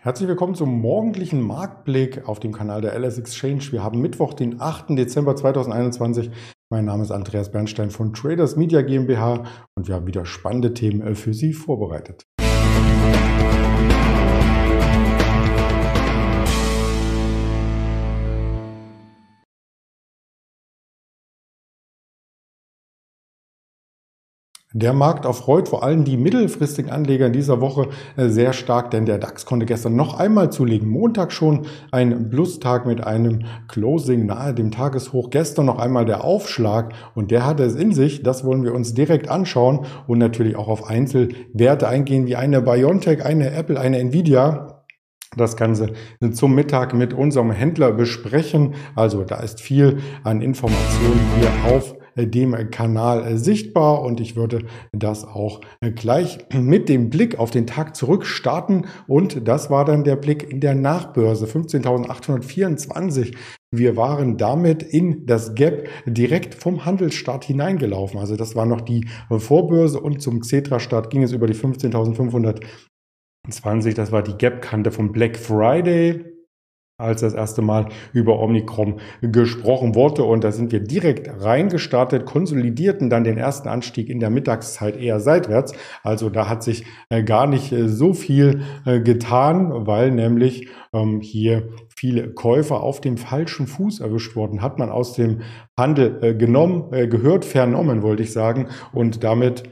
Herzlich willkommen zum morgendlichen Marktblick auf dem Kanal der LS Exchange. Wir haben Mittwoch, den 8. Dezember 2021. Mein Name ist Andreas Bernstein von Traders Media GmbH und wir haben wieder spannende Themen für Sie vorbereitet. Der Markt erfreut vor allem die mittelfristigen Anleger in dieser Woche äh, sehr stark, denn der DAX konnte gestern noch einmal zulegen. Montag schon ein Plustag mit einem Closing nahe dem Tageshoch. Gestern noch einmal der Aufschlag und der hatte es in sich. Das wollen wir uns direkt anschauen und natürlich auch auf Einzelwerte eingehen, wie eine Biontech, eine Apple, eine Nvidia das Ganze zum Mittag mit unserem Händler besprechen. Also da ist viel an Informationen hier auf dem Kanal sichtbar und ich würde das auch gleich mit dem Blick auf den Tag zurück starten und das war dann der Blick in der Nachbörse 15.824. Wir waren damit in das Gap direkt vom Handelsstart hineingelaufen. Also das war noch die Vorbörse und zum Xetra-Start ging es über die 15.520. Das war die Gap-Kante vom Black Friday als das erste Mal über Omnicrom gesprochen wurde. Und da sind wir direkt reingestartet, konsolidierten dann den ersten Anstieg in der Mittagszeit eher seitwärts. Also da hat sich äh, gar nicht äh, so viel äh, getan, weil nämlich ähm, hier viele Käufer auf dem falschen Fuß erwischt wurden. Hat man aus dem Handel genommen, gehört, vernommen, wollte ich sagen. Und damit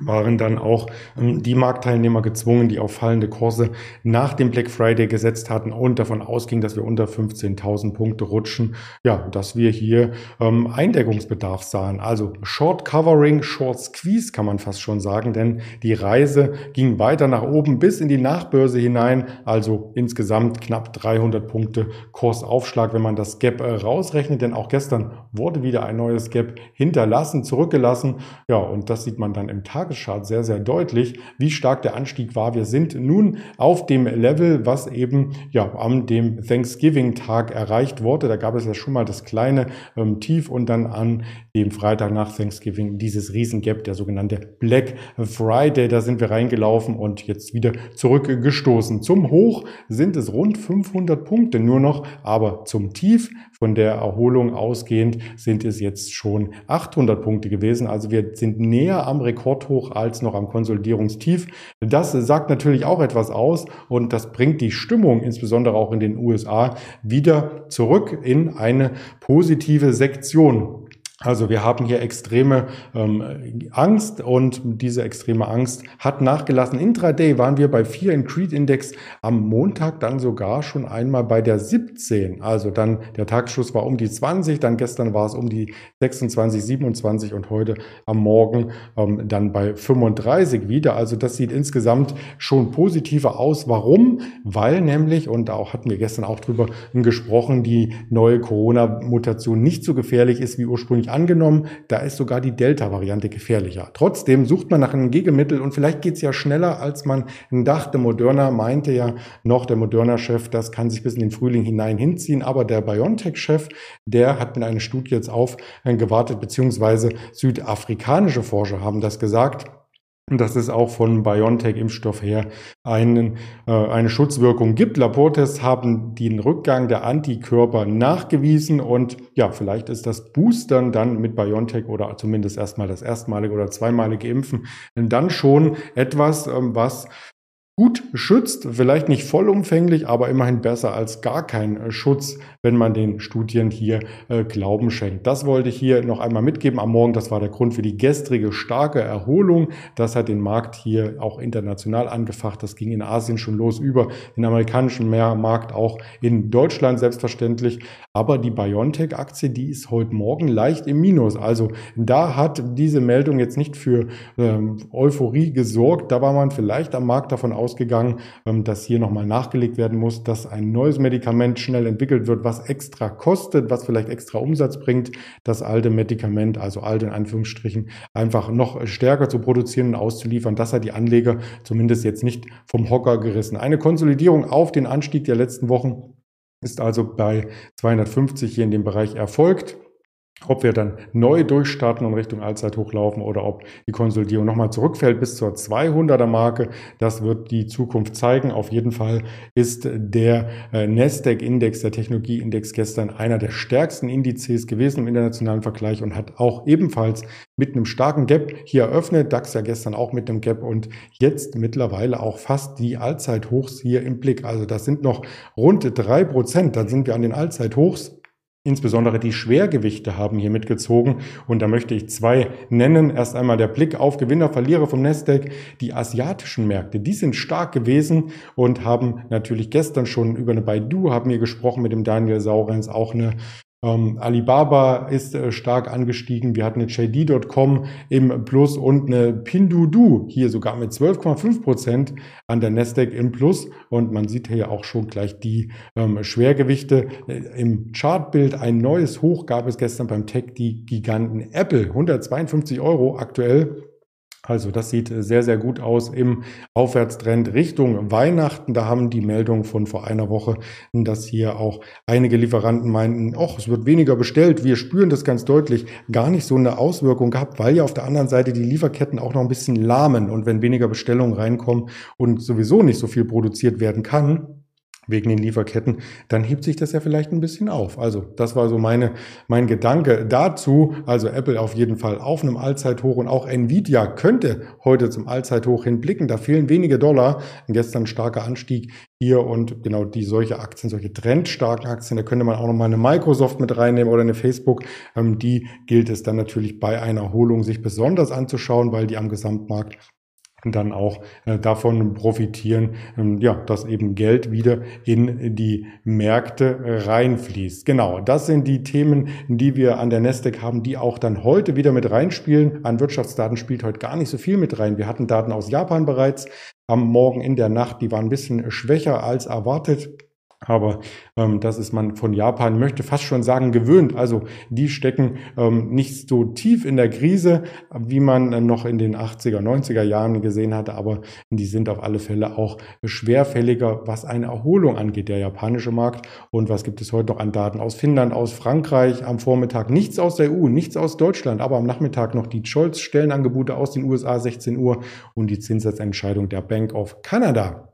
waren dann auch ähm, die Marktteilnehmer gezwungen, die auf fallende Kurse nach dem Black Friday gesetzt hatten und davon ausging, dass wir unter 15.000 Punkte rutschen, ja, dass wir hier ähm, Eindeckungsbedarf sahen. Also Short Covering, Short Squeeze kann man fast schon sagen, denn die Reise ging weiter nach oben bis in die Nachbörse hinein, also insgesamt knapp 300 Punkte Kursaufschlag, wenn man das Gap äh, rausrechnet, denn auch gestern wurde wieder ein neues Gap hinterlassen, zurückgelassen, ja, und das sieht man dann im Tag Tageschart sehr, sehr deutlich, wie stark der Anstieg war. Wir sind nun auf dem Level, was eben ja am dem Thanksgiving-Tag erreicht wurde. Da gab es ja schon mal das kleine ähm, Tief und dann an dem Freitag nach Thanksgiving dieses Riesengap, der sogenannte Black Friday. Da sind wir reingelaufen und jetzt wieder zurückgestoßen. Zum Hoch sind es rund 500 Punkte nur noch, aber zum Tief von der Erholung ausgehend sind es jetzt schon 800 Punkte gewesen. Also wir sind näher am Rekordhoch als noch am Konsolidierungstief. Das sagt natürlich auch etwas aus und das bringt die Stimmung, insbesondere auch in den USA, wieder zurück in eine positive Sektion. Also wir haben hier extreme ähm, Angst und diese extreme Angst hat nachgelassen. Intraday waren wir bei 4 in Creed Index am Montag dann sogar schon einmal bei der 17. Also dann der Tagsschluss war um die 20, dann gestern war es um die 26, 27 und heute am Morgen ähm, dann bei 35 wieder. Also das sieht insgesamt schon positiver aus. Warum? Weil nämlich, und da hatten wir gestern auch drüber gesprochen, die neue Corona-Mutation nicht so gefährlich ist wie ursprünglich angenommen, da ist sogar die Delta-Variante gefährlicher. Trotzdem sucht man nach einem Gegenmittel und vielleicht geht es ja schneller, als man dachte. Moderna meinte ja noch, der Moderna-Chef, das kann sich bis in den Frühling hinein hinziehen, aber der BioNTech-Chef, der hat mit einer Studie jetzt aufgewartet, beziehungsweise südafrikanische Forscher haben das gesagt dass es auch von BioNTech-Impfstoff her einen, äh, eine Schutzwirkung gibt. Labortests haben den Rückgang der Antikörper nachgewiesen und ja, vielleicht ist das Boostern dann mit BioNTech oder zumindest erstmal das erstmalige oder zweimalige Impfen dann schon etwas, ähm, was gut schützt, vielleicht nicht vollumfänglich, aber immerhin besser als gar kein äh, Schutz, wenn man den Studien hier äh, Glauben schenkt. Das wollte ich hier noch einmal mitgeben am Morgen. Das war der Grund für die gestrige starke Erholung. Das hat den Markt hier auch international angefacht. Das ging in Asien schon los über den amerikanischen Markt, auch in Deutschland selbstverständlich. Aber die BioNTech-Aktie, die ist heute Morgen leicht im Minus. Also da hat diese Meldung jetzt nicht für ähm, Euphorie gesorgt. Da war man vielleicht am Markt davon aus, ausgegangen, ähm, dass hier nochmal nachgelegt werden muss, dass ein neues Medikament schnell entwickelt wird, was extra kostet, was vielleicht extra Umsatz bringt, das alte Medikament, also alte in Anführungsstrichen, einfach noch stärker zu produzieren und auszuliefern. Das hat die Anleger zumindest jetzt nicht vom Hocker gerissen. Eine Konsolidierung auf den Anstieg der letzten Wochen ist also bei 250 hier in dem Bereich erfolgt. Ob wir dann neu durchstarten und Richtung Allzeithoch laufen oder ob die Konsolidierung nochmal zurückfällt bis zur 200er Marke, das wird die Zukunft zeigen. Auf jeden Fall ist der äh, Nasdaq-Index, der Technologieindex gestern einer der stärksten Indizes gewesen im internationalen Vergleich und hat auch ebenfalls mit einem starken Gap hier eröffnet. DAX ja gestern auch mit einem Gap und jetzt mittlerweile auch fast die Allzeithochs hier im Blick. Also das sind noch rund drei Prozent. Dann sind wir an den Allzeithochs. Insbesondere die Schwergewichte haben hier mitgezogen und da möchte ich zwei nennen. Erst einmal der Blick auf Gewinner, Verlierer vom Nasdaq. Die asiatischen Märkte, die sind stark gewesen und haben natürlich gestern schon über eine Baidu, haben wir gesprochen mit dem Daniel Saurenz, auch eine ähm, Alibaba ist äh, stark angestiegen. Wir hatten eine JD.com im Plus und eine Pinduoduo hier sogar mit 12,5 Prozent an der Nasdaq im Plus. Und man sieht hier auch schon gleich die ähm, Schwergewichte äh, im Chartbild. Ein neues Hoch gab es gestern beim Tech, die Giganten Apple. 152 Euro aktuell also das sieht sehr, sehr gut aus im Aufwärtstrend Richtung Weihnachten. Da haben die Meldungen von vor einer Woche, dass hier auch einige Lieferanten meinten, ach, es wird weniger bestellt. Wir spüren das ganz deutlich. Gar nicht so eine Auswirkung gehabt, weil ja auf der anderen Seite die Lieferketten auch noch ein bisschen lahmen. Und wenn weniger Bestellungen reinkommen und sowieso nicht so viel produziert werden kann, wegen den Lieferketten, dann hebt sich das ja vielleicht ein bisschen auf. Also das war so meine, mein Gedanke dazu. Also Apple auf jeden Fall auf einem Allzeithoch und auch Nvidia könnte heute zum Allzeithoch hinblicken. Da fehlen wenige Dollar. Gestern starker Anstieg hier und genau die solche Aktien, solche trendstarken Aktien, da könnte man auch noch mal eine Microsoft mit reinnehmen oder eine Facebook. Ähm, die gilt es dann natürlich bei einer Erholung sich besonders anzuschauen, weil die am Gesamtmarkt dann auch äh, davon profitieren, ähm, ja, dass eben Geld wieder in die Märkte reinfließt. Genau, das sind die Themen, die wir an der Nasdaq haben, die auch dann heute wieder mit reinspielen. An Wirtschaftsdaten spielt heute gar nicht so viel mit rein. Wir hatten Daten aus Japan bereits am Morgen in der Nacht, die waren ein bisschen schwächer als erwartet. Aber ähm, das ist man von Japan, möchte fast schon sagen, gewöhnt. Also die stecken ähm, nicht so tief in der Krise, wie man äh, noch in den 80er, 90er Jahren gesehen hatte, aber die sind auf alle Fälle auch schwerfälliger, was eine Erholung angeht, der japanische Markt. Und was gibt es heute noch an Daten aus Finnland, aus Frankreich? Am Vormittag nichts aus der EU, nichts aus Deutschland, aber am Nachmittag noch die Scholz-Stellenangebote aus den USA 16 Uhr und die Zinssatzentscheidung der Bank of Canada.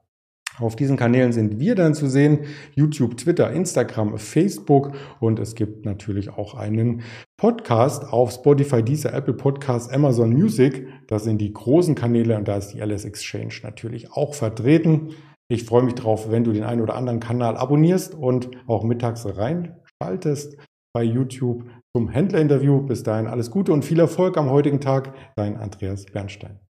Auf diesen Kanälen sind wir dann zu sehen. YouTube, Twitter, Instagram, Facebook und es gibt natürlich auch einen Podcast auf Spotify, dieser Apple Podcast, Amazon Music. Das sind die großen Kanäle und da ist die LS Exchange natürlich auch vertreten. Ich freue mich drauf, wenn du den einen oder anderen Kanal abonnierst und auch mittags reinschaltest bei YouTube zum Händlerinterview. Bis dahin alles Gute und viel Erfolg am heutigen Tag. Dein Andreas Bernstein.